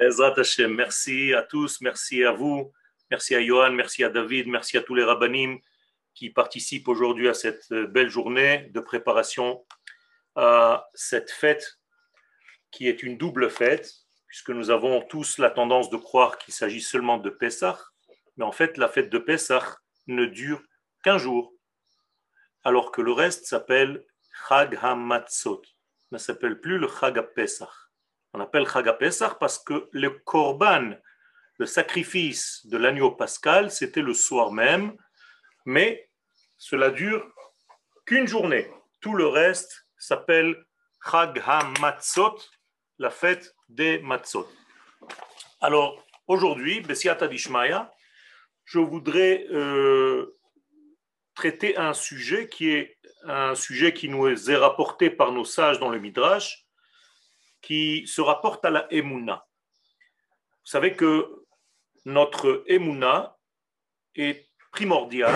Merci à tous, merci à vous, merci à Johan, merci à David, merci à tous les rabbinim qui participent aujourd'hui à cette belle journée de préparation à cette fête qui est une double fête, puisque nous avons tous la tendance de croire qu'il s'agit seulement de Pessah, mais en fait la fête de Pessah ne dure qu'un jour, alors que le reste s'appelle Chag HaMatzot, ne s'appelle plus le Chag Pesach. On appelle Chag Pesach parce que le Korban, le sacrifice de l'agneau pascal, c'était le soir même, mais cela dure qu'une journée. Tout le reste s'appelle Chag HaMatzot, la fête des Matzot. Alors, aujourd'hui, Bessiata Dishmaya, je voudrais euh, traiter un sujet qui est un sujet qui nous est rapporté par nos sages dans le Midrash, qui se rapporte à la Emouna. Vous savez que notre Emouna est primordial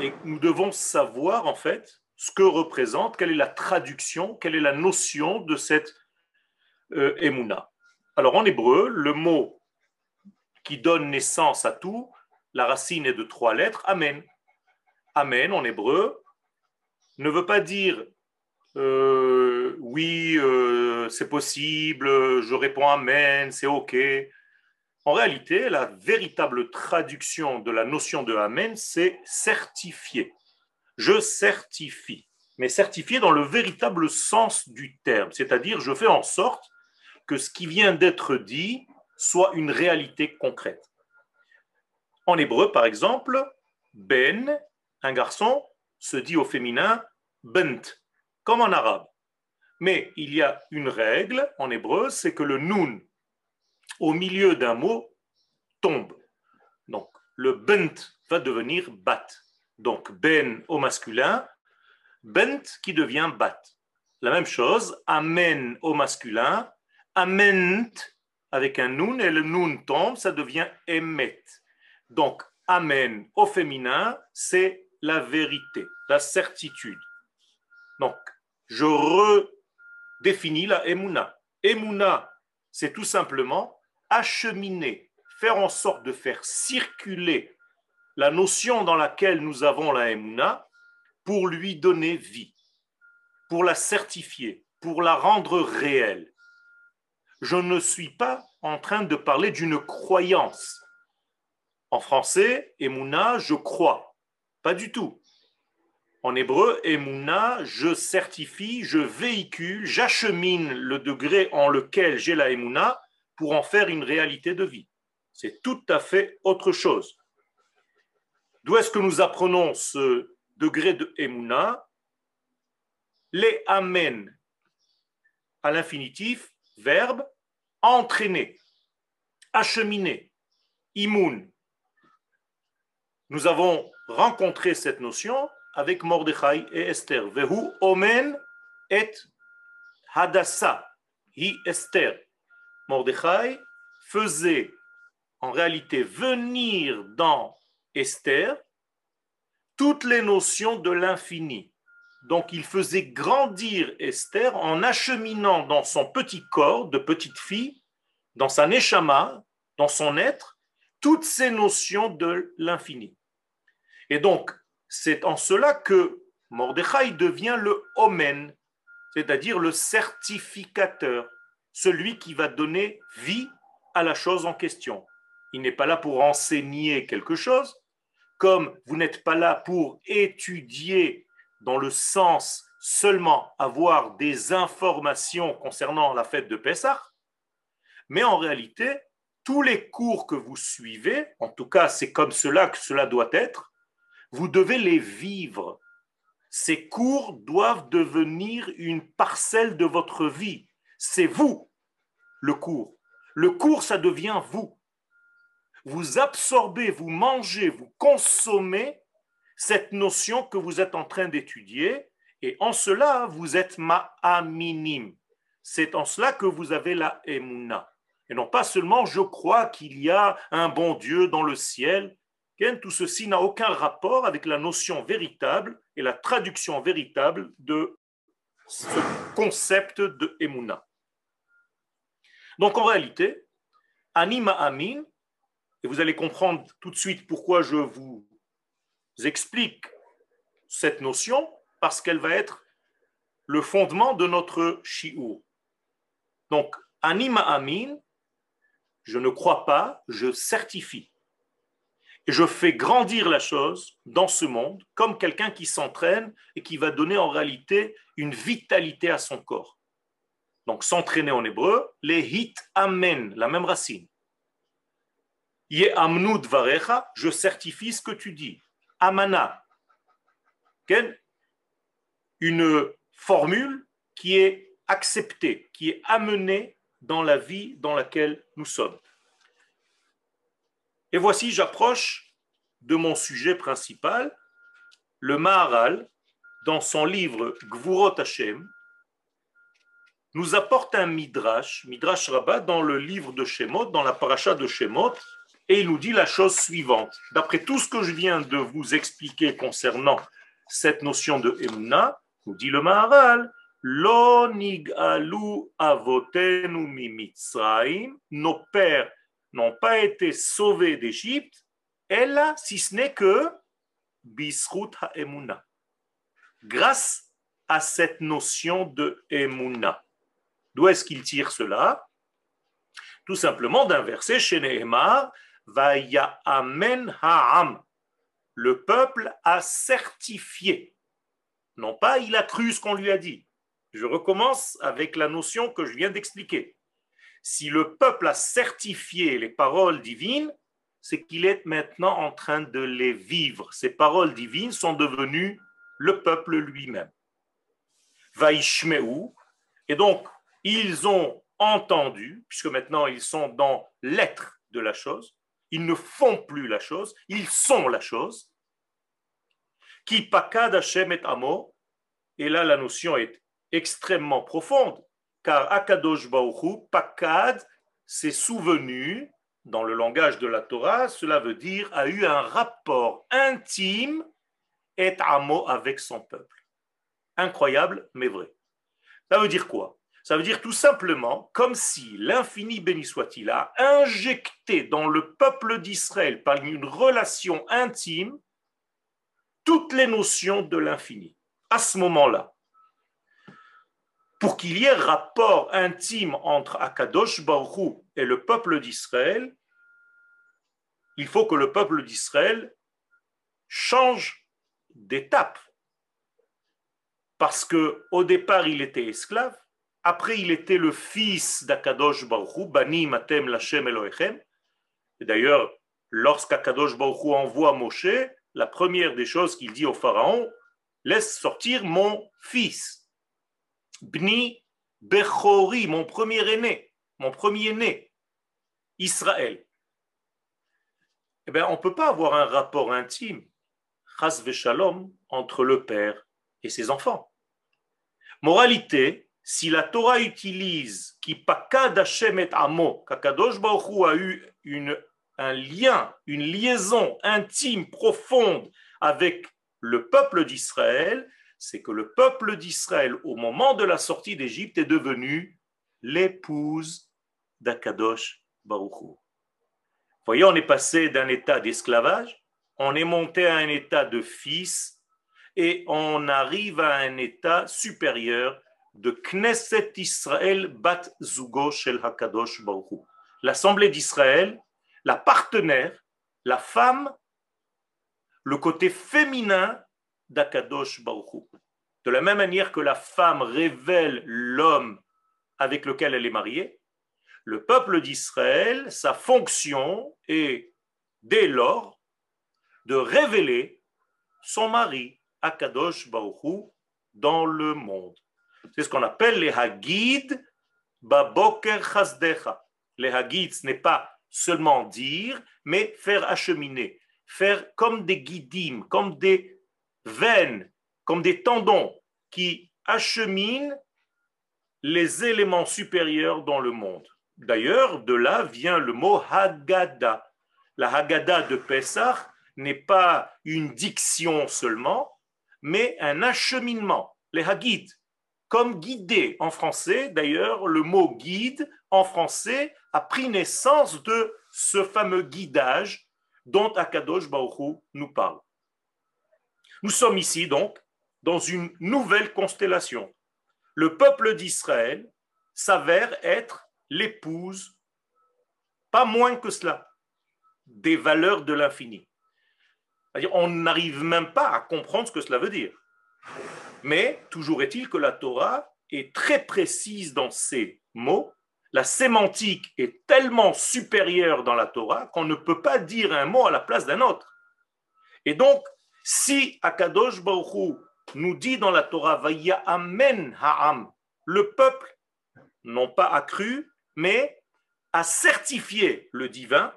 et nous devons savoir en fait ce que représente, quelle est la traduction, quelle est la notion de cette euh, Emouna. Alors en hébreu, le mot qui donne naissance à tout, la racine est de trois lettres, Amen. Amen en hébreu ne veut pas dire euh, oui, euh, c'est possible, je réponds Amen, c'est OK. En réalité, la véritable traduction de la notion de Amen, c'est certifier. Je certifie, mais certifier dans le véritable sens du terme, c'est-à-dire je fais en sorte que ce qui vient d'être dit soit une réalité concrète. En hébreu, par exemple, Ben un garçon se dit au féminin bent, comme en arabe. Mais il y a une règle en hébreu, c'est que le nun au milieu d'un mot tombe. Donc le bent va devenir bat. Donc ben au masculin, bent qui devient bat. La même chose, amen au masculin, ament avec un nun et le nun tombe, ça devient emet. Donc amen au féminin, c'est la vérité, la certitude. Donc, je redéfinis la emuna. Emuna, c'est tout simplement acheminer, faire en sorte de faire circuler la notion dans laquelle nous avons la emuna pour lui donner vie, pour la certifier, pour la rendre réelle. Je ne suis pas en train de parler d'une croyance. En français, emuna, je crois. Pas du tout. En hébreu, Emouna, je certifie, je véhicule, j'achemine le degré en lequel j'ai la Emouna pour en faire une réalité de vie. C'est tout à fait autre chose. D'où est-ce que nous apprenons ce degré de Emouna Les Amen à l'infinitif, verbe, entraîner, acheminer, imoun. Nous avons rencontrer cette notion avec Mordechai et Esther. Vehu omen et hadassa, hi Esther. Mordechai faisait en réalité venir dans Esther toutes les notions de l'infini. Donc il faisait grandir Esther en acheminant dans son petit corps de petite fille, dans sa neshama, dans son être, toutes ces notions de l'infini. Et donc, c'est en cela que Mordechai devient le omen, c'est-à-dire le certificateur, celui qui va donner vie à la chose en question. Il n'est pas là pour enseigner quelque chose, comme vous n'êtes pas là pour étudier dans le sens seulement avoir des informations concernant la fête de Pessah, mais en réalité, tous les cours que vous suivez, en tout cas c'est comme cela que cela doit être, vous devez les vivre. Ces cours doivent devenir une parcelle de votre vie. C'est vous, le cours. Le cours, ça devient vous. Vous absorbez, vous mangez, vous consommez cette notion que vous êtes en train d'étudier, et en cela, vous êtes ma'aminim. C'est en cela que vous avez la emuna. Et non pas seulement je crois qu'il y a un bon Dieu dans le ciel, tout ceci n'a aucun rapport avec la notion véritable et la traduction véritable de ce concept de Emouna. Donc en réalité, Anima Amin, et vous allez comprendre tout de suite pourquoi je vous explique cette notion, parce qu'elle va être le fondement de notre shiur. Donc, Anima Amin, je ne crois pas, je certifie. Et je fais grandir la chose dans ce monde comme quelqu'un qui s'entraîne et qui va donner en réalité une vitalité à son corps. Donc s'entraîner en hébreu, les hit amen, la même racine. Ye amnud varecha, je certifie ce que tu dis. Amana, une formule qui est acceptée, qui est amenée dans la vie dans laquelle nous sommes. Et voici, j'approche de mon sujet principal. Le Maharal, dans son livre Gvurot Hashem, nous apporte un midrash, midrash rabbah, dans le livre de Shemot, dans la paracha de Shemot, et il nous dit la chose suivante. D'après tout ce que je viens de vous expliquer concernant cette notion de Emna, nous dit le Maharal, Lo nig'alu avotenu mi nos pères n'ont pas été sauvés d'Égypte, elle, si ce n'est que bisrut ha'emuna. Grâce à cette notion de emuna. D'où est-ce qu'il tire cela? Tout simplement d'un verset chez Nehemar, Vaya amen ha'am. Le peuple a certifié. Non pas il a cru ce qu'on lui a dit. Je recommence avec la notion que je viens d'expliquer. Si le peuple a certifié les paroles divines, c'est qu'il est maintenant en train de les vivre. Ces paroles divines sont devenues le peuple lui-même. Vaishmeu, et donc ils ont entendu, puisque maintenant ils sont dans l'être de la chose, ils ne font plus la chose, ils sont la chose. Qui pakad Hashem et amo, et là la notion est extrêmement profonde, car Akadosh Baruchu, pakad, s'est souvenu, dans le langage de la Torah, cela veut dire a eu un rapport intime et amo avec son peuple. Incroyable, mais vrai. Ça veut dire quoi? Ça veut dire tout simplement comme si l'infini béni soit-il a injecté dans le peuple d'Israël par une relation intime toutes les notions de l'infini. À ce moment-là, pour qu'il y ait rapport intime entre Akadosh Baruch et le peuple d'Israël, il faut que le peuple d'Israël change d'étape. Parce que au départ, il était esclave, après, il était le fils d'Akadosh Baruch Bani Matem Lachem Elohechem. D'ailleurs, lorsqu'Akadosh Baruch envoie Moshe, la première des choses qu'il dit au pharaon, laisse sortir mon fils. Bni Bechori, mon premier aîné, mon premier né, Israël. Eh bien, on ne peut pas avoir un rapport intime, chas shalom, entre le père et ses enfants. Moralité, si la Torah utilise qui pakad amo, qu'Akadosh Baruch a eu un lien, une liaison intime, profonde avec le peuple d'Israël, c'est que le peuple d'Israël, au moment de la sortie d'Égypte, est devenu l'épouse d'Akadosh Baruchou. Voyez, on est passé d'un état d'esclavage, on est monté à un état de fils, et on arrive à un état supérieur de Knesset Israël Bat Zugo Shel Hakadosh Baruchou. L'Assemblée d'Israël, la partenaire, la femme, le côté féminin d'Akadosh. De la même manière que la femme révèle l'homme avec lequel elle est mariée, le peuple d'Israël, sa fonction est dès lors de révéler son mari, Akadosh Baruchou, dans le monde. C'est ce qu'on appelle les Hagid Baboker Chazdecha. Les Hagid, ce n'est pas seulement dire, mais faire acheminer, faire comme des guidim, comme des veines, comme des tendons qui acheminent les éléments supérieurs dans le monde. D'ailleurs, de là vient le mot Haggadah. La Haggadah de Pessah n'est pas une diction seulement, mais un acheminement. Les Hagid, comme guider. En français, d'ailleurs, le mot guide en français a pris naissance de ce fameux guidage dont Akadosh Baruch nous parle. Nous sommes ici donc dans une nouvelle constellation. Le peuple d'Israël s'avère être l'épouse, pas moins que cela, des valeurs de l'infini. On n'arrive même pas à comprendre ce que cela veut dire. Mais toujours est-il que la Torah est très précise dans ses mots. La sémantique est tellement supérieure dans la Torah qu'on ne peut pas dire un mot à la place d'un autre. Et donc, si Akadosh Baruch nous dit dans la Torah, Vaya Amen Ha'am, le peuple, non pas a cru, mais a certifié le divin,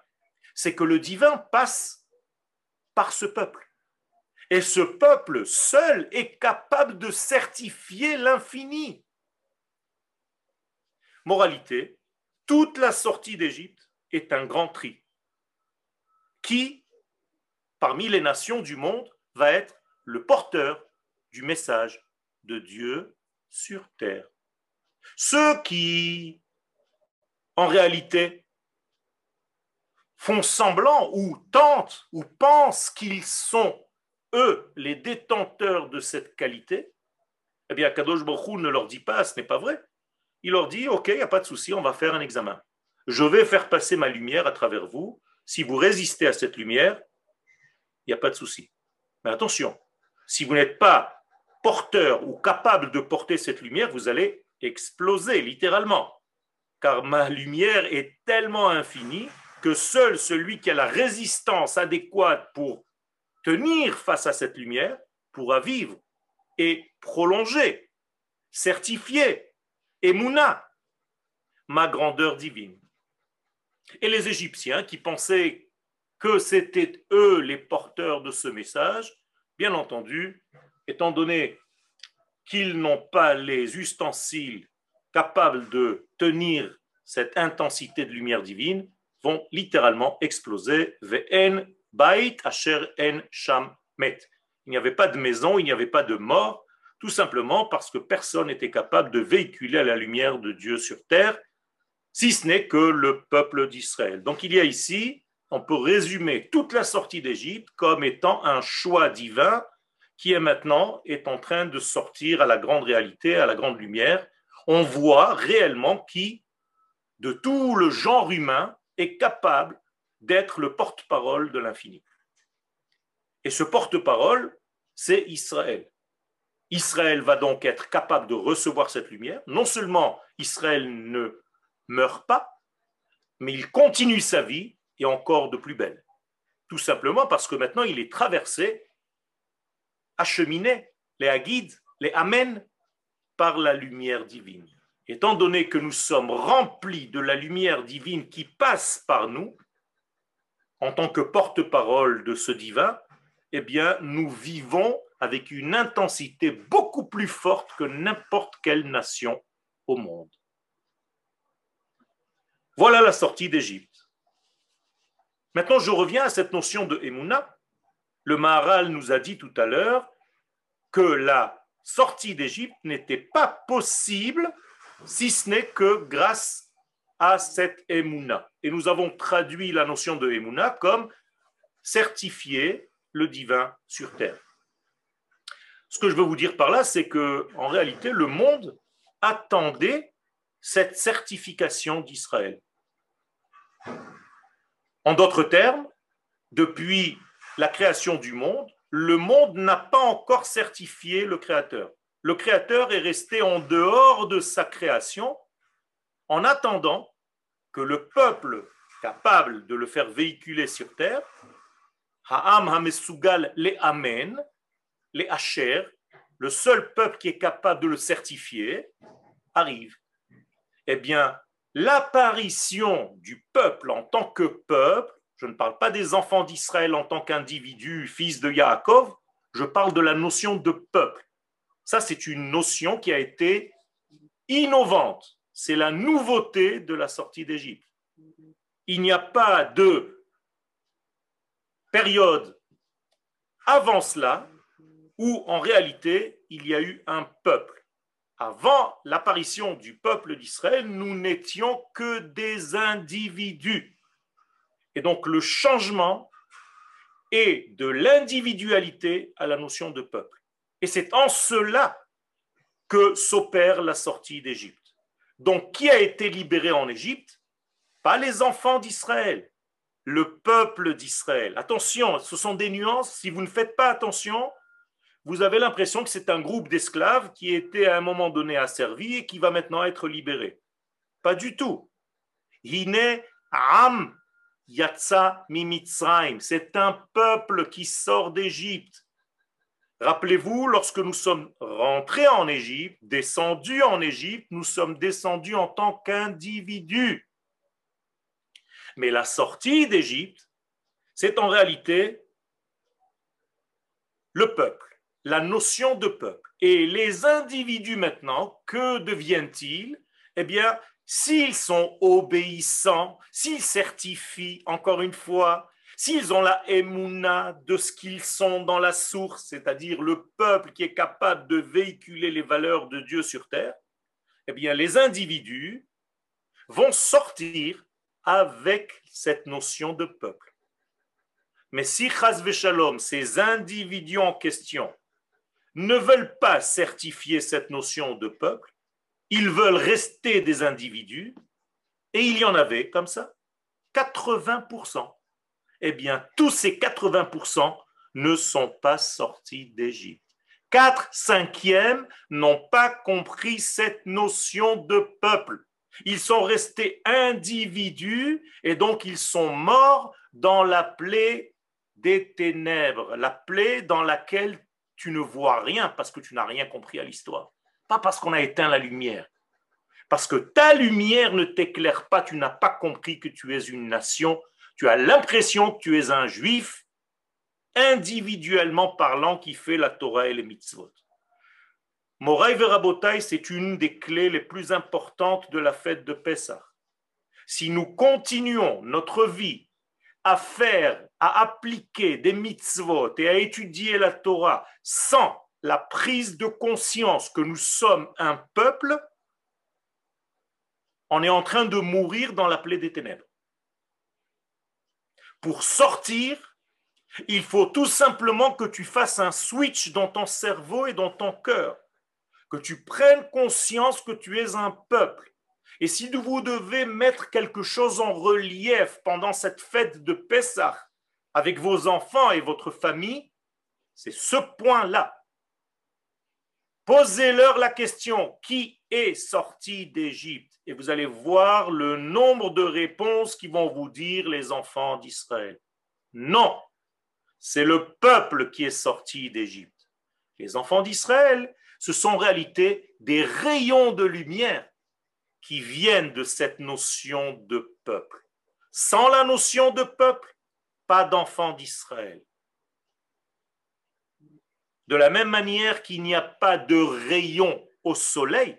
c'est que le divin passe par ce peuple. Et ce peuple seul est capable de certifier l'infini. Moralité, toute la sortie d'Égypte est un grand tri. Qui, parmi les nations du monde, va être le porteur du message de Dieu sur terre Ceux qui, en réalité, font semblant ou tentent ou pensent qu'ils sont eux, les détenteurs de cette qualité, eh bien, Kadosh Baruch ne leur dit pas, ce n'est pas vrai. Il leur dit, OK, il n'y a pas de souci, on va faire un examen. Je vais faire passer ma lumière à travers vous. Si vous résistez à cette lumière, il n'y a pas de souci. Mais attention, si vous n'êtes pas porteur ou capable de porter cette lumière, vous allez exploser littéralement. Car ma lumière est tellement infinie que seul celui qui a la résistance adéquate pour tenir face à cette lumière pourra vivre et prolonger, certifier, émouna, ma grandeur divine. Et les Égyptiens qui pensaient que c'étaient eux les porteurs de ce message, bien entendu, étant donné qu'ils n'ont pas les ustensiles capables de tenir cette intensité de lumière divine, vont littéralement exploser. Sham. Il n'y avait pas de maison, il n'y avait pas de mort, tout simplement parce que personne n'était capable de véhiculer la lumière de Dieu sur terre, si ce n'est que le peuple d'Israël. Donc il y a ici, on peut résumer toute la sortie d'Égypte comme étant un choix divin qui est maintenant est en train de sortir à la grande réalité, à la grande lumière. On voit réellement qui, de tout le genre humain, est capable d'être le porte-parole de l'infini. Et ce porte-parole, c'est Israël. Israël va donc être capable de recevoir cette lumière. Non seulement Israël ne meurt pas, mais il continue sa vie et encore de plus belle. Tout simplement parce que maintenant il est traversé, acheminé, les aguides, les amen, par la lumière divine. Étant donné que nous sommes remplis de la lumière divine qui passe par nous, en tant que porte-parole de ce divin, eh bien, nous vivons avec une intensité beaucoup plus forte que n'importe quelle nation au monde. Voilà la sortie d'Égypte. Maintenant, je reviens à cette notion de Emouna. Le Maharal nous a dit tout à l'heure que la sortie d'Égypte n'était pas possible si ce n'est que grâce à cette Emouna. Et nous avons traduit la notion de Emouna comme certifier le divin sur terre. Ce que je veux vous dire par là, c'est que en réalité, le monde attendait cette certification d'Israël. En d'autres termes, depuis la création du monde, le monde n'a pas encore certifié le Créateur. Le Créateur est resté en dehors de sa création en attendant que le peuple capable de le faire véhiculer sur terre, Ha'am Hamesugal les Amen, les Asher, le seul peuple qui est capable de le certifier, arrive. Eh bien, l'apparition du peuple en tant que peuple, je ne parle pas des enfants d'Israël en tant qu'individu, fils de Yaakov, je parle de la notion de peuple. Ça, c'est une notion qui a été innovante c'est la nouveauté de la sortie d'Égypte. Il n'y a pas de période avant cela où en réalité il y a eu un peuple. Avant l'apparition du peuple d'Israël, nous n'étions que des individus. Et donc le changement est de l'individualité à la notion de peuple. Et c'est en cela que s'opère la sortie d'Égypte. Donc qui a été libéré en Égypte? Pas les enfants d'Israël, le peuple d'Israël. Attention, ce sont des nuances. Si vous ne faites pas attention, vous avez l'impression que c'est un groupe d'esclaves qui était à un moment donné asservi et qui va maintenant être libéré. Pas du tout. Hine Am Yatsa. C'est un peuple qui sort d'Égypte. Rappelez-vous, lorsque nous sommes rentrés en Égypte, descendus en Égypte, nous sommes descendus en tant qu'individus. Mais la sortie d'Égypte, c'est en réalité le peuple la notion de peuple. Et les individus maintenant, que deviennent-ils? Eh bien, s'ils sont obéissants, s'ils certifient, encore une fois, s'ils ont la émouna de ce qu'ils sont dans la source, c'est-à-dire le peuple qui est capable de véhiculer les valeurs de Dieu sur terre, eh bien, les individus vont sortir avec cette notion de peuple. Mais si Chaz Shalom, ces individus en question, ne veulent pas certifier cette notion de peuple, ils veulent rester des individus, et il y en avait comme ça, 80%. Eh bien, tous ces 80% ne sont pas sortis d'Égypte. Quatre cinquièmes n'ont pas compris cette notion de peuple. Ils sont restés individus et donc ils sont morts dans la plaie des ténèbres, la plaie dans laquelle tu ne vois rien parce que tu n'as rien compris à l'histoire. Pas parce qu'on a éteint la lumière. Parce que ta lumière ne t'éclaire pas, tu n'as pas compris que tu es une nation, tu as l'impression que tu es un juif, individuellement parlant, qui fait la Torah et les mitzvot. Moraï Verabotai, c'est une des clés les plus importantes de la fête de Pessah. Si nous continuons notre vie à faire, à appliquer des mitzvot et à étudier la Torah sans la prise de conscience que nous sommes un peuple, on est en train de mourir dans la plaie des ténèbres. Pour sortir, il faut tout simplement que tu fasses un switch dans ton cerveau et dans ton cœur, que tu prennes conscience que tu es un peuple et si vous devez mettre quelque chose en relief pendant cette fête de Pessah avec vos enfants et votre famille, c'est ce point-là. Posez-leur la question, qui est sorti d'Égypte? Et vous allez voir le nombre de réponses qui vont vous dire les enfants d'Israël. Non, c'est le peuple qui est sorti d'Égypte. Les enfants d'Israël, ce sont en réalité des rayons de lumière qui viennent de cette notion de peuple. Sans la notion de peuple, pas d'enfants d'Israël. De la même manière qu'il n'y a pas de rayon au soleil,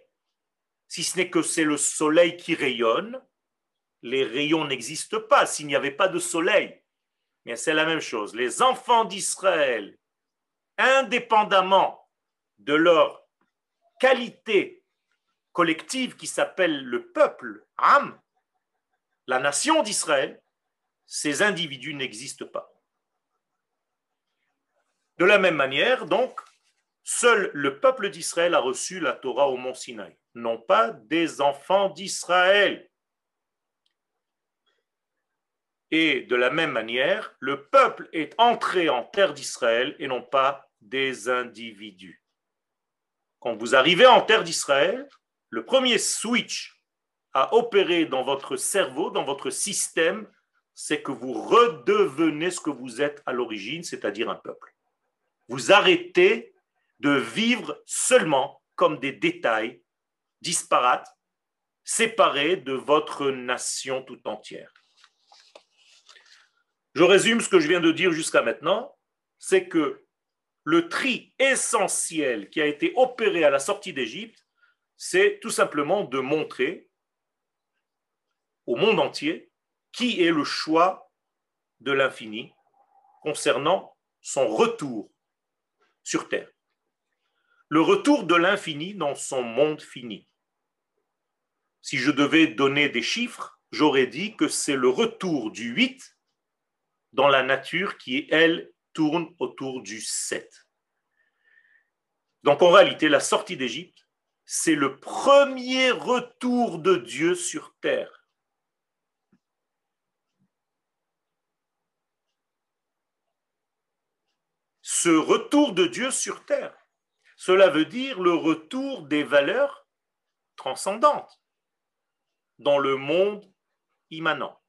si ce n'est que c'est le soleil qui rayonne, les rayons n'existent pas s'il n'y avait pas de soleil. Mais c'est la même chose. Les enfants d'Israël, indépendamment de leur qualité collective qui s'appelle le peuple, la nation d'Israël, ces individus n'existent pas. De la même manière, donc, seul le peuple d'Israël a reçu la Torah au mont Sinaï, non pas des enfants d'Israël. Et de la même manière, le peuple est entré en terre d'Israël et non pas des individus. Quand vous arrivez en terre d'Israël, le premier switch à opérer dans votre cerveau, dans votre système, c'est que vous redevenez ce que vous êtes à l'origine, c'est-à-dire un peuple. Vous arrêtez de vivre seulement comme des détails disparates, séparés de votre nation tout entière. Je résume ce que je viens de dire jusqu'à maintenant, c'est que le tri essentiel qui a été opéré à la sortie d'Égypte, c'est tout simplement de montrer au monde entier qui est le choix de l'infini concernant son retour sur Terre. le retour de l'infini dans son monde fini. Si je devais donner des chiffres, j'aurais dit que c'est le retour du 8 dans la nature qui, elle, tourne autour du 7. Donc en réalité, la sortie d'Égypte, c'est le premier retour de Dieu sur terre. Ce retour de Dieu sur terre, cela veut dire le retour des valeurs transcendantes dans le monde immanent.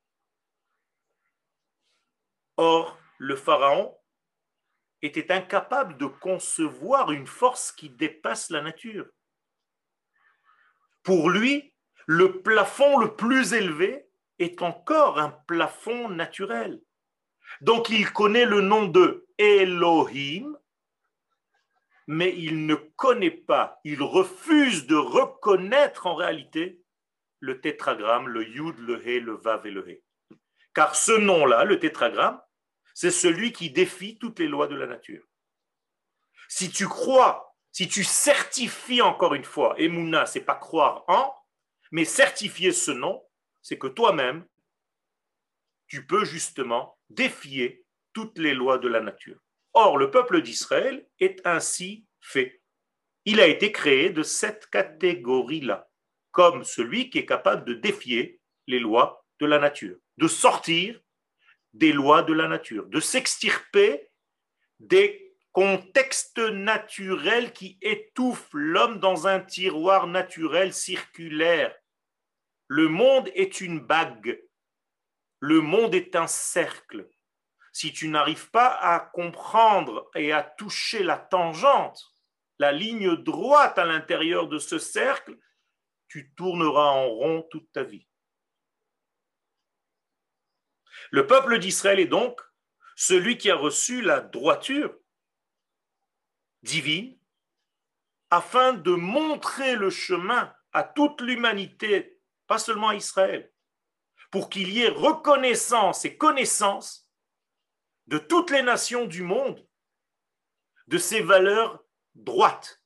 Or, le Pharaon était incapable de concevoir une force qui dépasse la nature. Pour lui, le plafond le plus élevé est encore un plafond naturel. Donc il connaît le nom de Elohim, mais il ne connaît pas, il refuse de reconnaître en réalité le tétragramme, le Yud, le He, le Vav et le He. Car ce nom-là, le tétragramme, c'est celui qui défie toutes les lois de la nature. Si tu crois, si tu certifies encore une fois, Emouna, c'est pas croire en, mais certifier ce nom, c'est que toi-même, tu peux justement défier toutes les lois de la nature. Or, le peuple d'Israël est ainsi fait. Il a été créé de cette catégorie-là, comme celui qui est capable de défier les lois de la nature, de sortir des lois de la nature, de s'extirper des contextes naturels qui étouffent l'homme dans un tiroir naturel circulaire. Le monde est une bague, le monde est un cercle. Si tu n'arrives pas à comprendre et à toucher la tangente, la ligne droite à l'intérieur de ce cercle, tu tourneras en rond toute ta vie. Le peuple d'Israël est donc celui qui a reçu la droiture divine afin de montrer le chemin à toute l'humanité, pas seulement à Israël, pour qu'il y ait reconnaissance et connaissance de toutes les nations du monde de ces valeurs droites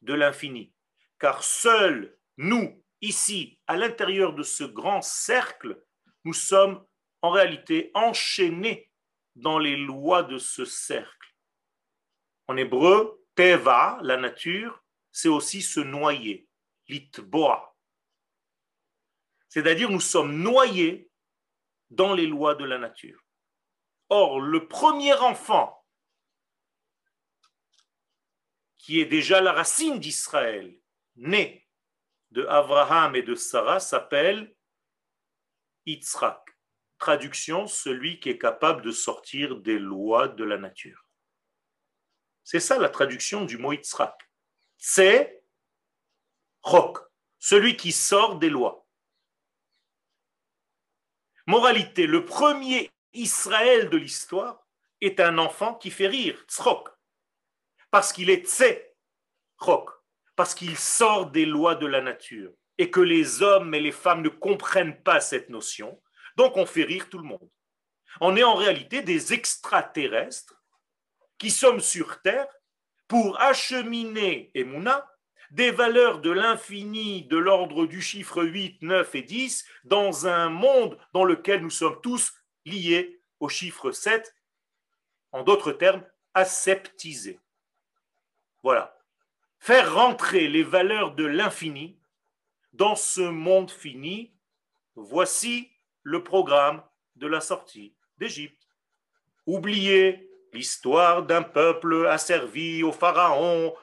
de l'infini. Car seuls nous, ici, à l'intérieur de ce grand cercle, nous sommes en réalité enchaîné dans les lois de ce cercle. En hébreu, teva, la nature, c'est aussi se noyer, litboa. C'est-à-dire nous sommes noyés dans les lois de la nature. Or, le premier enfant, qui est déjà la racine d'Israël, né de Abraham et de Sarah, s'appelle Yitzhak traduction, celui qui est capable de sortir des lois de la nature. C'est ça la traduction du mot Yitzhak. C'est Chok, celui qui sort des lois. Moralité, le premier Israël de l'histoire est un enfant qui fait rire, Tzrok, parce qu'il est Chok, parce qu'il sort des lois de la nature et que les hommes et les femmes ne comprennent pas cette notion. Donc on fait rire tout le monde. On est en réalité des extraterrestres qui sommes sur Terre pour acheminer, Emouna, des valeurs de l'infini de l'ordre du chiffre 8, 9 et 10 dans un monde dans lequel nous sommes tous liés au chiffre 7, en d'autres termes, aseptisés. Voilà. Faire rentrer les valeurs de l'infini dans ce monde fini, voici le programme de la sortie d'Égypte. Oubliez l'histoire d'un peuple asservi au pharaon,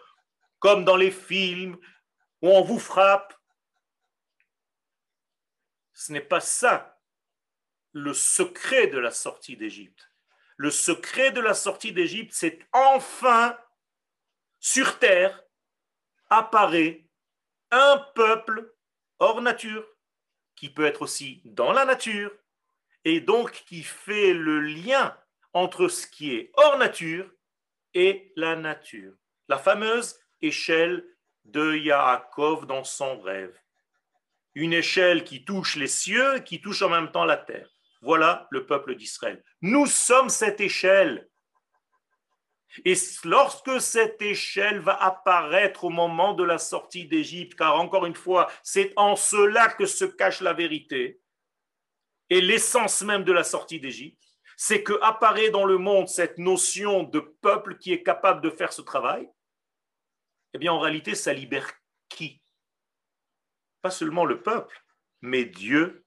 comme dans les films où on vous frappe. Ce n'est pas ça le secret de la sortie d'Égypte. Le secret de la sortie d'Égypte, c'est enfin sur terre apparaît un peuple hors nature qui peut être aussi dans la nature, et donc qui fait le lien entre ce qui est hors nature et la nature. La fameuse échelle de Yaakov dans son rêve. Une échelle qui touche les cieux, qui touche en même temps la terre. Voilà le peuple d'Israël. Nous sommes cette échelle. Et lorsque cette échelle va apparaître au moment de la sortie d'Égypte, car encore une fois, c'est en cela que se cache la vérité et l'essence même de la sortie d'Égypte, c'est que apparaît dans le monde cette notion de peuple qui est capable de faire ce travail. Eh bien, en réalité, ça libère qui? Pas seulement le peuple, mais Dieu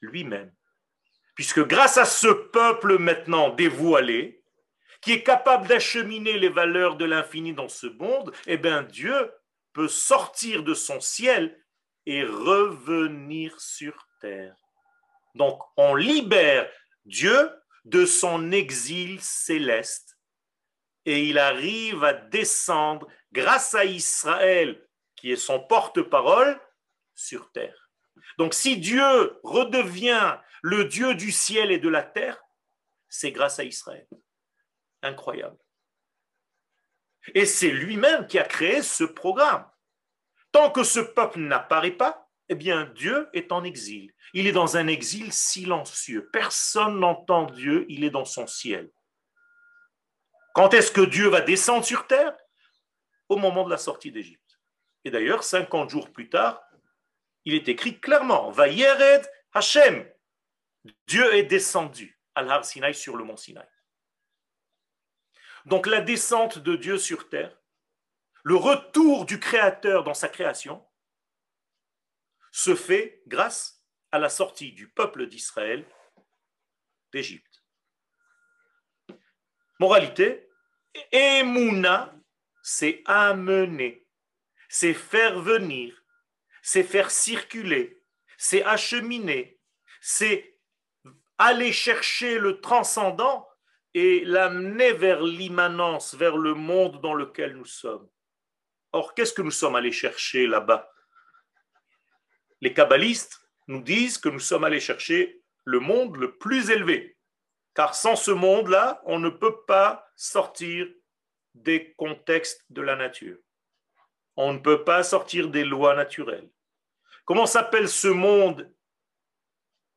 lui-même. Puisque grâce à ce peuple maintenant dévoilé, qui est capable d'acheminer les valeurs de l'infini dans ce monde, eh bien Dieu peut sortir de son ciel et revenir sur terre. Donc on libère Dieu de son exil céleste et il arrive à descendre grâce à Israël, qui est son porte-parole, sur terre. Donc si Dieu redevient le Dieu du ciel et de la terre, c'est grâce à Israël incroyable. Et c'est lui-même qui a créé ce programme. Tant que ce peuple n'apparaît pas, eh bien Dieu est en exil. Il est dans un exil silencieux. Personne n'entend Dieu, il est dans son ciel. Quand est-ce que Dieu va descendre sur terre? Au moment de la sortie d'Égypte. Et d'ailleurs, 50 jours plus tard, il est écrit clairement, Va Yered Hashem. Dieu est descendu à l'Ar Sinaï sur le mont Sinaï. Donc la descente de Dieu sur terre, le retour du Créateur dans sa création, se fait grâce à la sortie du peuple d'Israël d'Égypte. Moralité, Emouna, c'est amener, c'est faire venir, c'est faire circuler, c'est acheminer, c'est aller chercher le transcendant et l'amener vers l'immanence, vers le monde dans lequel nous sommes. Or, qu'est-ce que nous sommes allés chercher là-bas? Les kabbalistes nous disent que nous sommes allés chercher le monde le plus élevé, car sans ce monde-là, on ne peut pas sortir des contextes de la nature. On ne peut pas sortir des lois naturelles. Comment s'appelle ce monde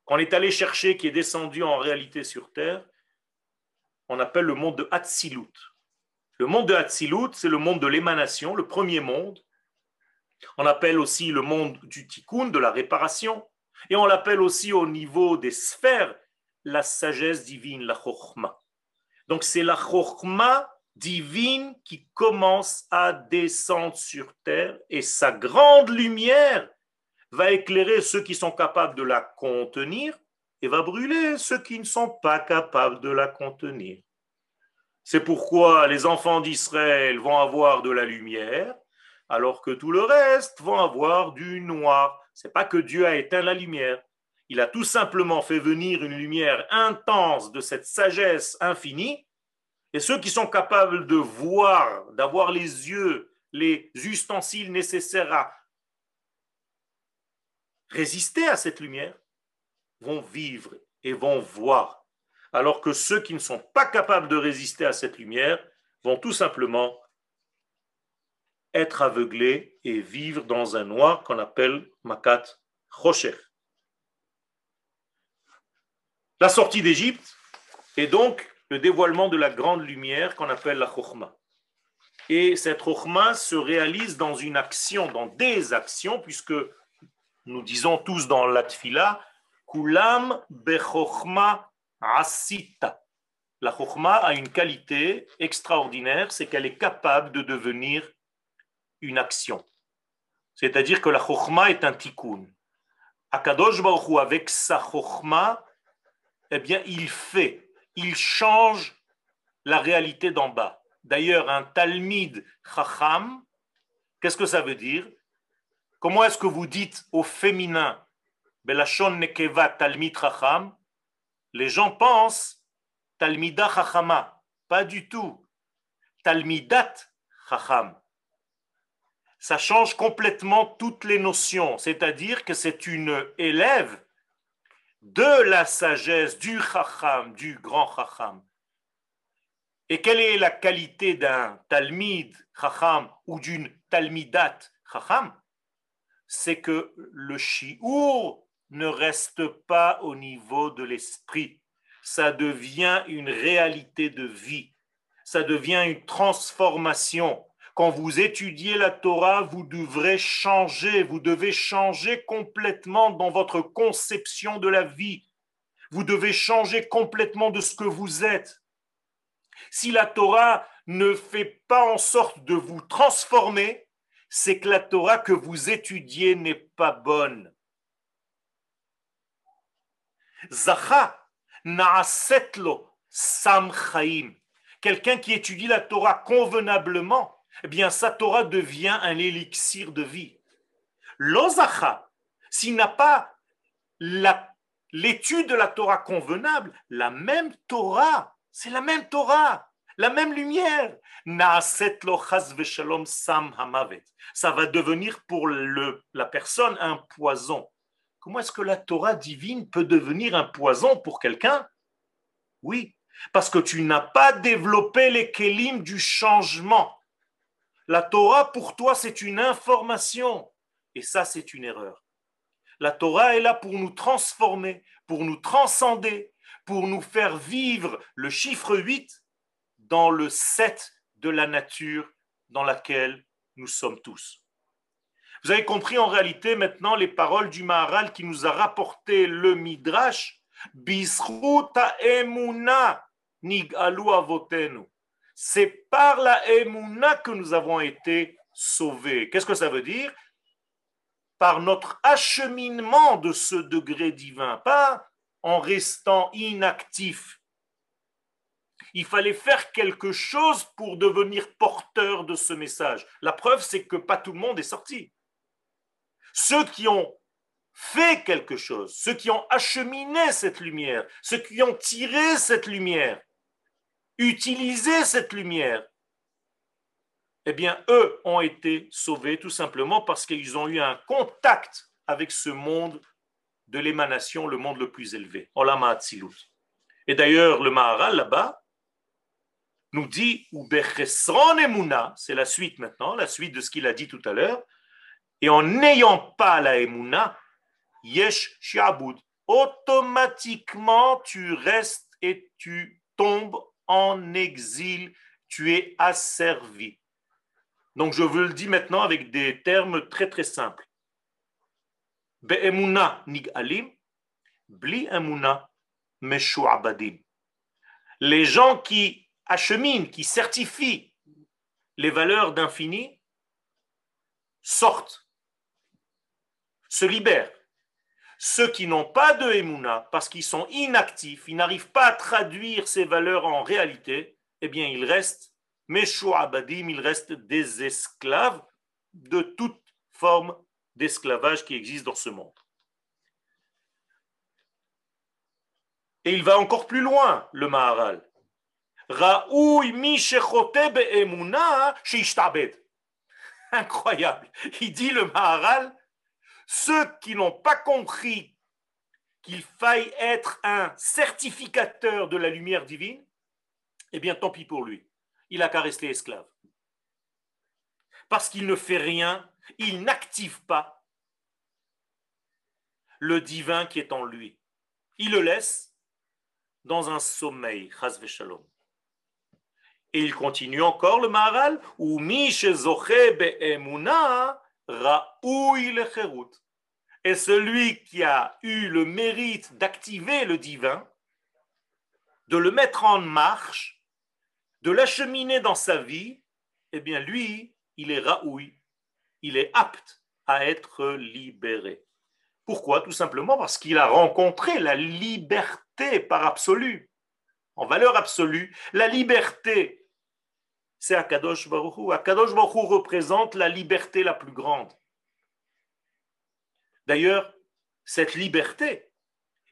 qu'on est allé chercher, qui est descendu en réalité sur Terre on appelle le monde de Hatzilut. Le monde de Hatzilut, c'est le monde de l'émanation, le premier monde. On appelle aussi le monde du tikkun, de la réparation. Et on l'appelle aussi au niveau des sphères la sagesse divine, la chokhma. Donc c'est la chokhma divine qui commence à descendre sur terre et sa grande lumière va éclairer ceux qui sont capables de la contenir et va brûler ceux qui ne sont pas capables de la contenir. C'est pourquoi les enfants d'Israël vont avoir de la lumière, alors que tout le reste vont avoir du noir. C'est pas que Dieu a éteint la lumière. Il a tout simplement fait venir une lumière intense de cette sagesse infinie. Et ceux qui sont capables de voir, d'avoir les yeux, les ustensiles nécessaires à résister à cette lumière, vont vivre et vont voir. Alors que ceux qui ne sont pas capables de résister à cette lumière vont tout simplement être aveuglés et vivre dans un noir qu'on appelle Makat Rocher. La sortie d'Égypte est donc le dévoilement de la grande lumière qu'on appelle la Chokhmah. Et cette Chokhmah se réalise dans une action, dans des actions, puisque nous disons tous dans la Tfila, Kulam. La chokhma a une qualité extraordinaire, c'est qu'elle est capable de devenir une action. C'est-à-dire que la chokhma est un tikkun. Akadosh Baruch avec sa chokhma, eh bien, il fait, il change la réalité d'en bas. D'ailleurs, un talmid chacham, qu'est-ce que ça veut dire? Comment est-ce que vous dites au féminin Belashon Nekeva Talmid Chacham, les gens pensent Talmida Chachama. Pas du tout. Talmidat Chacham. Ça change complètement toutes les notions. C'est-à-dire que c'est une élève de la sagesse du Chacham, du grand Chacham. Et quelle est la qualité d'un Talmid Chacham ou d'une Talmidat Chacham? C'est que le Shiur ne reste pas au niveau de l'esprit. Ça devient une réalité de vie. ça devient une transformation. Quand vous étudiez la Torah, vous devrez changer, vous devez changer complètement dans votre conception de la vie. Vous devez changer complètement de ce que vous êtes. Si la Torah ne fait pas en sorte de vous transformer, c'est que la Torah que vous étudiez n'est pas bonne. Zacha na'asetlo sam Quelqu'un qui étudie la Torah convenablement, eh bien sa Torah devient un élixir de vie. L'ozacha, s'il n'a pas l'étude de la Torah convenable, la même Torah, c'est la même Torah, la même lumière. Ça va devenir pour le, la personne un poison. Comment est-ce que la Torah divine peut devenir un poison pour quelqu'un? Oui, parce que tu n'as pas développé les kélim du changement. La Torah, pour toi, c'est une information. Et ça, c'est une erreur. La Torah est là pour nous transformer, pour nous transcender, pour nous faire vivre le chiffre 8 dans le 7 de la nature dans laquelle nous sommes tous. Vous avez compris en réalité maintenant les paroles du Maharal qui nous a rapporté le Midrash. C'est par la emuna que nous avons été sauvés. Qu'est-ce que ça veut dire? Par notre acheminement de ce degré divin, pas en restant inactif. Il fallait faire quelque chose pour devenir porteur de ce message. La preuve, c'est que pas tout le monde est sorti. Ceux qui ont fait quelque chose, ceux qui ont acheminé cette lumière, ceux qui ont tiré cette lumière, utilisé cette lumière, eh bien, eux ont été sauvés tout simplement parce qu'ils ont eu un contact avec ce monde de l'émanation, le monde le plus élevé, Et d'ailleurs, le Maharal là-bas nous dit, c'est la suite maintenant, la suite de ce qu'il a dit tout à l'heure, et en n'ayant pas la emuna, yesh shiabud, automatiquement tu restes et tu tombes en exil, tu es asservi. Donc je vous le dis maintenant avec des termes très très simples. Be'emuna alim, bli emuna. Les gens qui acheminent, qui certifient les valeurs d'infini sortent se libèrent. Ceux qui n'ont pas de Emouna, parce qu'ils sont inactifs, ils n'arrivent pas à traduire ces valeurs en réalité, eh bien, ils restent Meshu Abadim, ils restent des esclaves de toute forme d'esclavage qui existe dans ce monde. Et il va encore plus loin, le Maharal. Incroyable. Il dit le Maharal, ceux qui n'ont pas compris qu'il faille être un certificateur de la lumière divine, eh bien tant pis pour lui. Il a qu'à rester esclave. Parce qu'il ne fait rien, il n'active pas le divin qui est en lui. Il le laisse dans un sommeil. Et il continue encore le Maharal, ou et celui qui a eu le mérite d'activer le divin, de le mettre en marche, de l'acheminer dans sa vie, eh bien lui, il est raoui, il est apte à être libéré. Pourquoi? Tout simplement parce qu'il a rencontré la liberté par absolu, en valeur absolue. La liberté, c'est Akadosh Baruch Akadosh Baruch représente la liberté la plus grande. D'ailleurs, cette liberté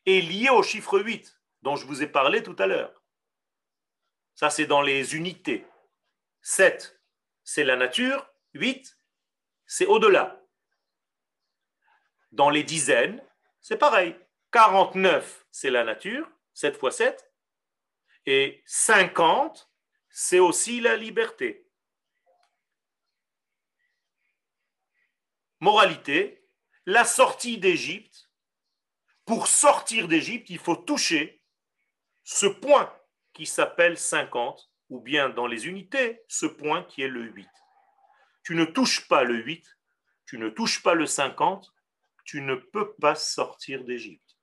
est liée au chiffre 8 dont je vous ai parlé tout à l'heure. Ça, c'est dans les unités. 7, c'est la nature. 8, c'est au-delà. Dans les dizaines, c'est pareil. 49, c'est la nature. 7 fois 7. Et 50, c'est aussi la liberté. Moralité, la sortie d'Égypte, pour sortir d'Égypte, il faut toucher ce point qui s'appelle 50, ou bien dans les unités, ce point qui est le 8. Tu ne touches pas le 8, tu ne touches pas le 50, tu ne peux pas sortir d'Égypte.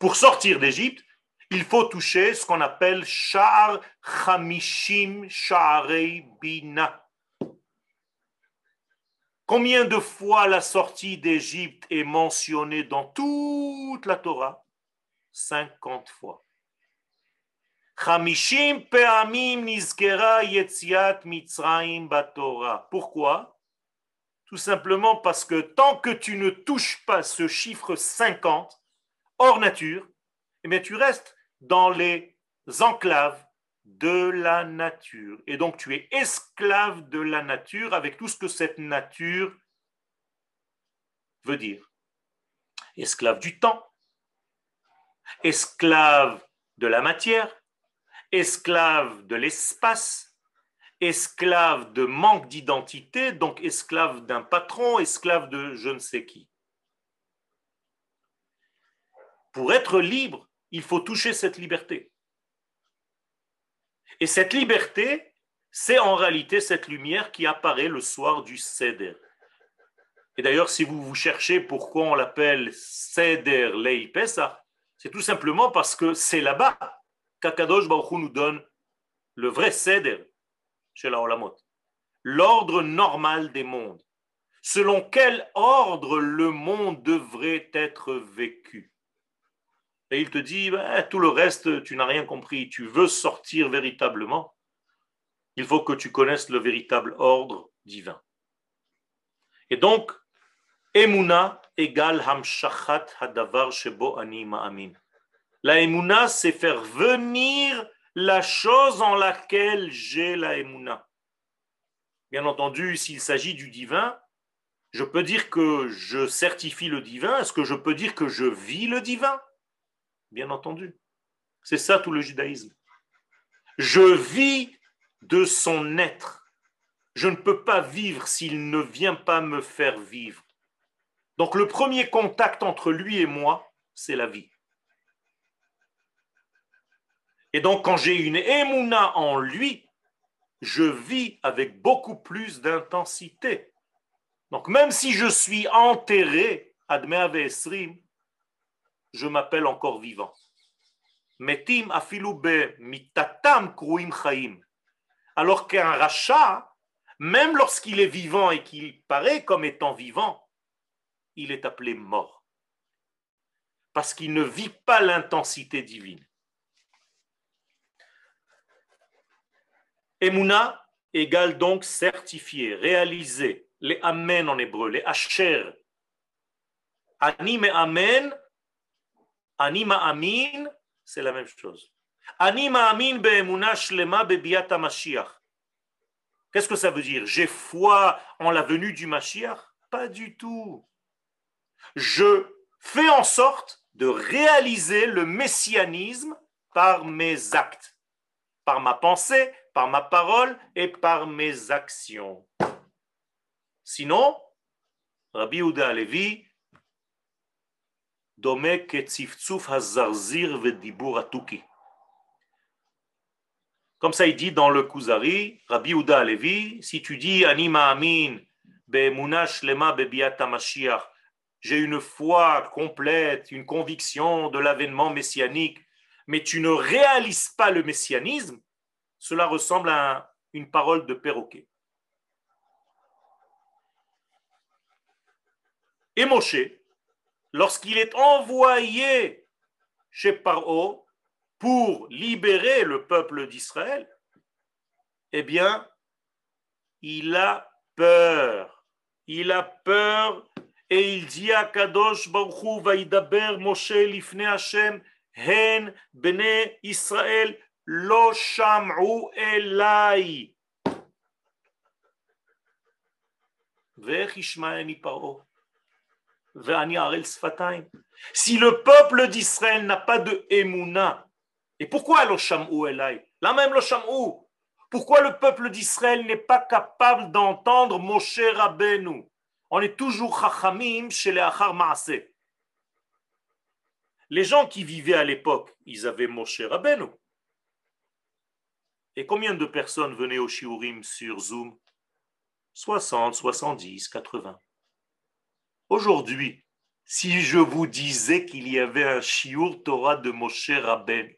Pour sortir d'Égypte, il faut toucher ce qu'on appelle Shar Chamishim Sharei Bina. Combien de fois la sortie d'Égypte est mentionnée dans toute la Torah? 50 fois. Chamishim Peamim Nizkera Yetziat Mitzrayim Batora. Pourquoi? Tout simplement parce que tant que tu ne touches pas ce chiffre 50, hors nature, eh bien tu restes dans les enclaves de la nature. Et donc tu es esclave de la nature avec tout ce que cette nature veut dire. Esclave du temps, esclave de la matière, esclave de l'espace, esclave de manque d'identité, donc esclave d'un patron, esclave de je ne sais qui. Pour être libre, il faut toucher cette liberté. Et cette liberté, c'est en réalité cette lumière qui apparaît le soir du Seder. Et d'ailleurs, si vous vous cherchez pourquoi on l'appelle Seder Lei Pesach, c'est tout simplement parce que c'est là-bas qu'Akadosh Baruch nous donne le vrai Seder chez la Olamot. L'ordre normal des mondes. Selon quel ordre le monde devrait être vécu. Et il te dit, ben, tout le reste, tu n'as rien compris. Tu veux sortir véritablement. Il faut que tu connaisses le véritable ordre divin. Et donc, Emuna égale Hamshachat Hadavar Shebo Anima Amin. La Emuna, c'est faire venir la chose en laquelle j'ai la Emuna. Bien entendu, s'il s'agit du divin, je peux dire que je certifie le divin. Est-ce que je peux dire que je vis le divin? Bien entendu. C'est ça tout le judaïsme. Je vis de son être. Je ne peux pas vivre s'il ne vient pas me faire vivre. Donc le premier contact entre lui et moi, c'est la vie. Et donc quand j'ai une émouna en lui, je vis avec beaucoup plus d'intensité. Donc même si je suis enterré, admet Esrim, je m'appelle encore vivant. Metim afilube mitatam kruim chaim. Alors qu'un rachat, même lorsqu'il est vivant et qu'il paraît comme étant vivant, il est appelé mort. Parce qu'il ne vit pas l'intensité divine. Emouna égale donc certifié, réalisé. Les amen en hébreu, les asher. Anim et amen Anima amin, c'est la même chose. Anima amin be'emuna shlema be'biata Mashiach. Qu'est-ce que ça veut dire? J'ai foi en la venue du Mashiach? Pas du tout. Je fais en sorte de réaliser le messianisme par mes actes, par ma pensée, par ma parole et par mes actions. Sinon, Rabbi Uda Levi comme ça, il dit dans le Kuzari, Rabbi Uda Alevi, si tu dis Anima Amin, Lema Mashiach, j'ai une foi complète, une conviction de l'avènement messianique, mais tu ne réalises pas le messianisme, cela ressemble à une parole de perroquet. Et lorsqu'il est envoyé chez Paro pour libérer le peuple d'Israël, eh bien, il a peur. Il a peur et il dit à Kadosh Baruch Vaidaber Moshe lifne Hashem hen bene Israël lo sham'u elai. ואיך ישמעני פרעה? Si le peuple d'Israël n'a pas de Emouna, et pourquoi lo elai? La même lo Pourquoi le peuple d'Israël n'est pas capable d'entendre Moshe Rabbeinu? On est toujours chachamim chez les achar maaseh. Les gens qui vivaient à l'époque, ils avaient Moshe Rabbeinu. Et combien de personnes venaient au Shiurim sur Zoom? 60, 70, 80. Aujourd'hui, si je vous disais qu'il y avait un Shiur Torah de Moshe Rabben,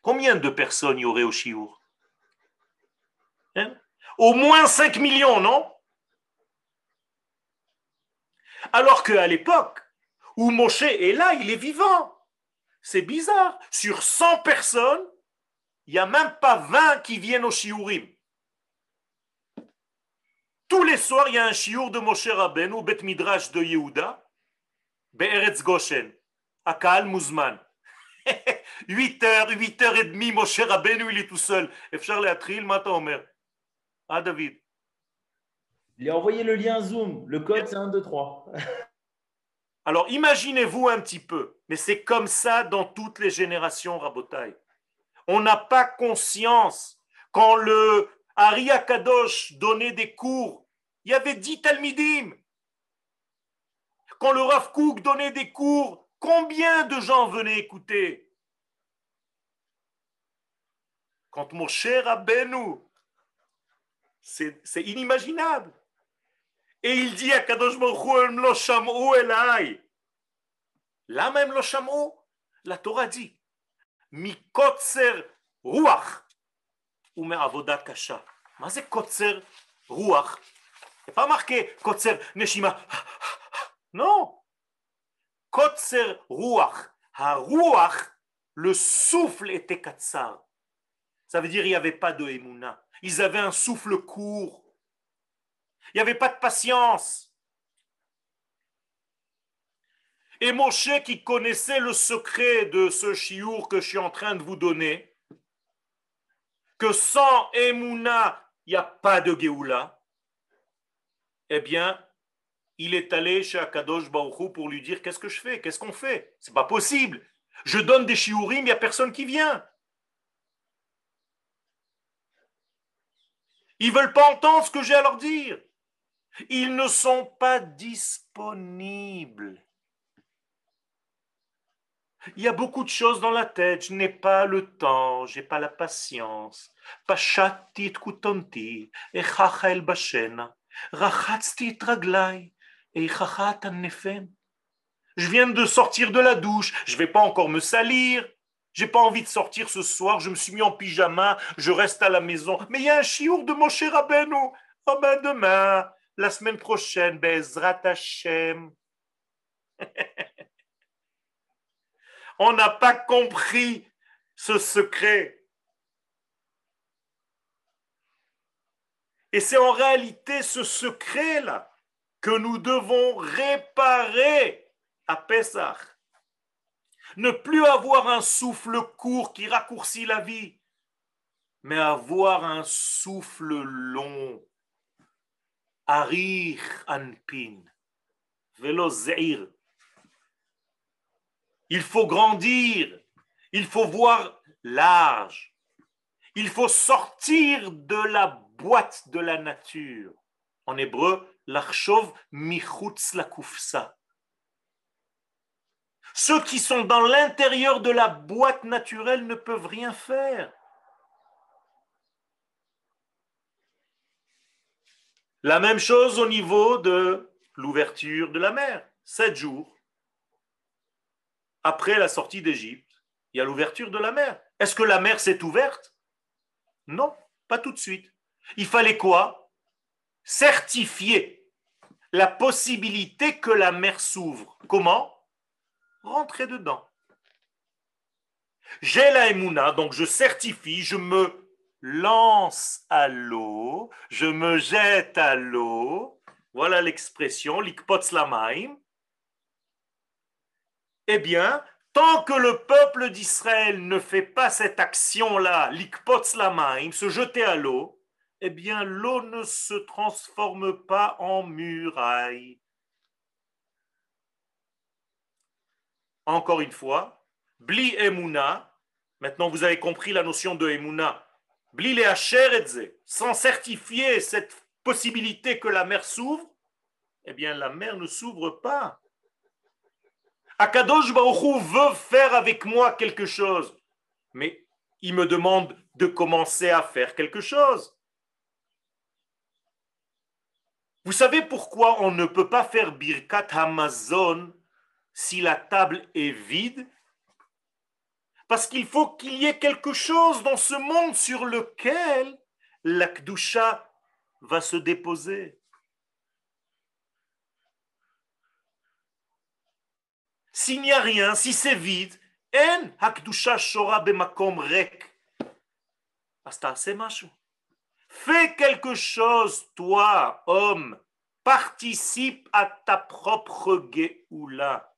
combien de personnes y aurait au Shiur? Hein? Au moins 5 millions, non? Alors qu'à l'époque où Moshe est là, il est vivant. C'est bizarre. Sur 100 personnes, il n'y a même pas 20 qui viennent au Shiurim. Tous les soirs, il y a un shiur de Moshe Rabben ou Bet Midrash de Yehuda, Be'eretz Goshen, Akal Muzman. 8 heures, 8 heures et demie, Moshe Rabbeinu, il est tout seul. Efchar Leatril, Mata Omer. Ah, David. Il a envoyé le lien Zoom. Le code, c'est 1, 2, 3. Alors, imaginez-vous un petit peu. Mais c'est comme ça dans toutes les générations, Rabotai. On n'a pas conscience quand le Ari Akadosh donnait des cours, il y avait dix Talmidim. Quand le Rav Kook donnait des cours, combien de gens venaient écouter? Quand mon cher Rabbeinu, c'est inimaginable. Et il dit à Kadosh Baruch lo sham'u elai. Là même lo sham'u, la Torah dit, mikotzer ruach ou avodat kasha. Mais c'est kotzer ruach. N'est pas marqué kotzer neshima. Non. Kotzer ruach. Ruach, le souffle était katsar. Ça veut dire qu'il n'y avait pas de emuna. Ils avaient un souffle court. Il n'y avait pas de patience. Et Moshe, qui connaissait le secret de ce chiour que je suis en train de vous donner, que sans Emouna, il n'y a pas de Géoula, eh bien, il est allé chez Akadosh Baruchou pour lui dire Qu'est-ce que je fais? Qu'est-ce qu'on fait? C'est pas possible. Je donne des shiurim, il n'y a personne qui vient. Ils veulent pas entendre ce que j'ai à leur dire. Ils ne sont pas disponibles. Il y a beaucoup de choses dans la tête. Je n'ai pas le temps, j'ai pas la patience. Et je viens de sortir de la douche, je ne vais pas encore me salir. Je n'ai pas envie de sortir ce soir, je me suis mis en pyjama, je reste à la maison. Mais il y a un chiour de Moshe Rabbeinu. Oh ben demain, la semaine prochaine, Bezrat Hashem. On n'a pas compris ce secret. Et c'est en réalité ce secret-là que nous devons réparer à Pessah. Ne plus avoir un souffle court qui raccourcit la vie, mais avoir un souffle long. Arir anpin. Il faut grandir. Il faut voir large. Il faut sortir de la boîte de la nature. En hébreu, l'archov michutz la kufsa. Ceux qui sont dans l'intérieur de la boîte naturelle ne peuvent rien faire. La même chose au niveau de l'ouverture de la mer. Sept jours après la sortie d'Égypte, il y a l'ouverture de la mer. Est-ce que la mer s'est ouverte? Non, pas tout de suite. Il fallait quoi? Certifier la possibilité que la mer s'ouvre. Comment? Rentrer dedans. J'ai la Emouna, donc je certifie, je me lance à l'eau, je me jette à l'eau. Voilà l'expression, l'ikpotz lamaim. Eh bien, tant que le peuple d'Israël ne fait pas cette action-là, l'ikpotz lamaim, se jeter à l'eau, eh bien l'eau ne se transforme pas en muraille. Encore une fois, bli emuna, maintenant vous avez compris la notion de emuna, bli le sans certifier cette possibilité que la mer s'ouvre, eh bien la mer ne s'ouvre pas. Akadosh Baruch veut faire avec moi quelque chose, mais il me demande de commencer à faire quelque chose. Vous savez pourquoi on ne peut pas faire Birkat Hamazon si la table est vide? Parce qu'il faut qu'il y ait quelque chose dans ce monde sur lequel la Kdusha va se déposer. S'il n'y a rien, si c'est vide, en hakdusha shora bemakom rek. Fais quelque chose, toi, homme. Participe à ta propre Géoula.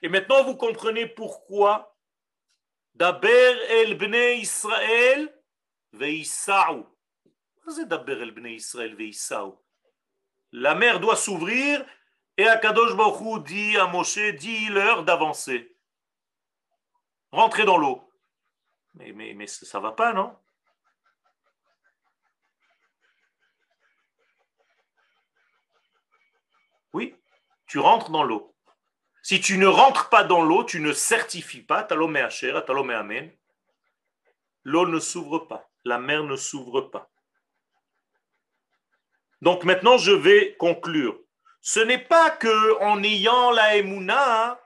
Et maintenant, vous comprenez pourquoi Daber el bnei Israël. C'est Daber el bnei Israël. La mer doit s'ouvrir et Akadosh Baruch dit à Moshe, dis-leur d'avancer. Rentrez dans l'eau. Mais, ça va pas, non? Oui, tu rentres dans l'eau. Si tu ne rentres pas dans l'eau, tu ne certifies pas, talomé talomé Amen, l'eau ne s'ouvre pas, la mer ne s'ouvre pas. Donc maintenant, je vais conclure. Ce n'est pas que en ayant la Emouna,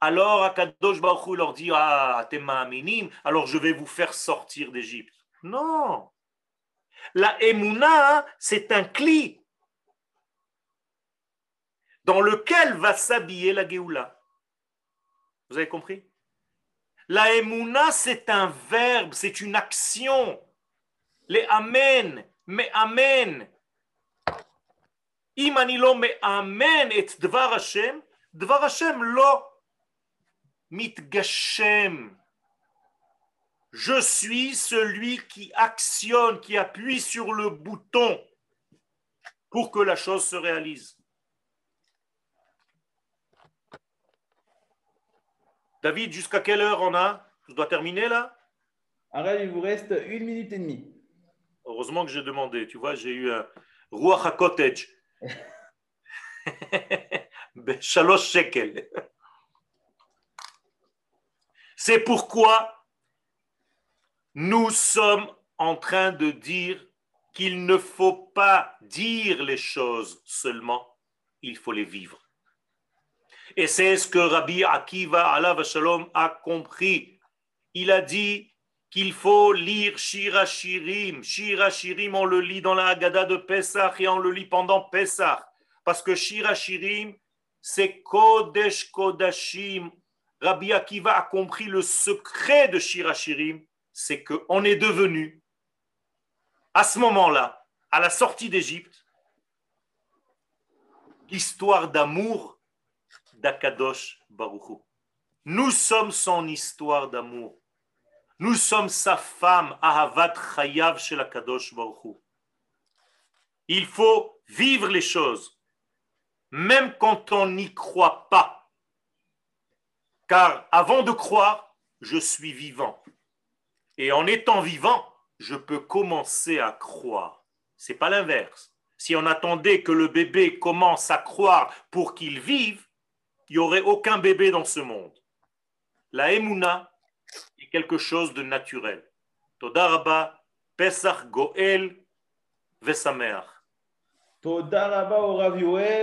alors Akadosh Baruch leur dit Ah, minim, alors je vais vous faire sortir d'Égypte. Non. La Emouna, c'est un cli dans lequel va s'habiller la Géoula. Vous avez compris? La Emouna, c'est un verbe, c'est une action. Les Amen, mais Amen. Imanilo me Amen et Dvar Hashem, Dvar Hashem lo mitgashem. Je suis celui qui actionne, qui appuie sur le bouton pour que la chose se réalise. David, jusqu'à quelle heure on a? Je dois terminer là? Arrête, il vous reste une minute et demie. Heureusement que j'ai demandé. Tu vois, j'ai eu un Ruach HaKotage. Shalosh shekel. C'est pourquoi nous sommes en train de dire qu'il ne faut pas dire les choses seulement, il faut les vivre. Et c'est ce que Rabbi Akiva Allah Shalom a compris. Il a dit qu'il faut lire Shira Shirim. Shira Shirim, on le lit dans la Haggadah de Pesach et on le lit pendant Pesach. Parce que Shira Shirim, c'est Kodesh Kodashim. Rabbi Akiva a compris le secret de Shirachirim, c'est qu'on est devenu, à ce moment-là, à la sortie d'Égypte, l'histoire d'amour d'Akadosh Baruchou. Nous sommes son histoire d'amour. Nous sommes sa femme, Ahavat Chayav chez l'Akadosh Baruchou. Il faut vivre les choses, même quand on n'y croit pas. Car avant de croire, je suis vivant. Et en étant vivant, je peux commencer à croire. C'est pas l'inverse. Si on attendait que le bébé commence à croire pour qu'il vive, il n'y aurait aucun bébé dans ce monde. La emuna est quelque chose de naturel. Pesach Goel,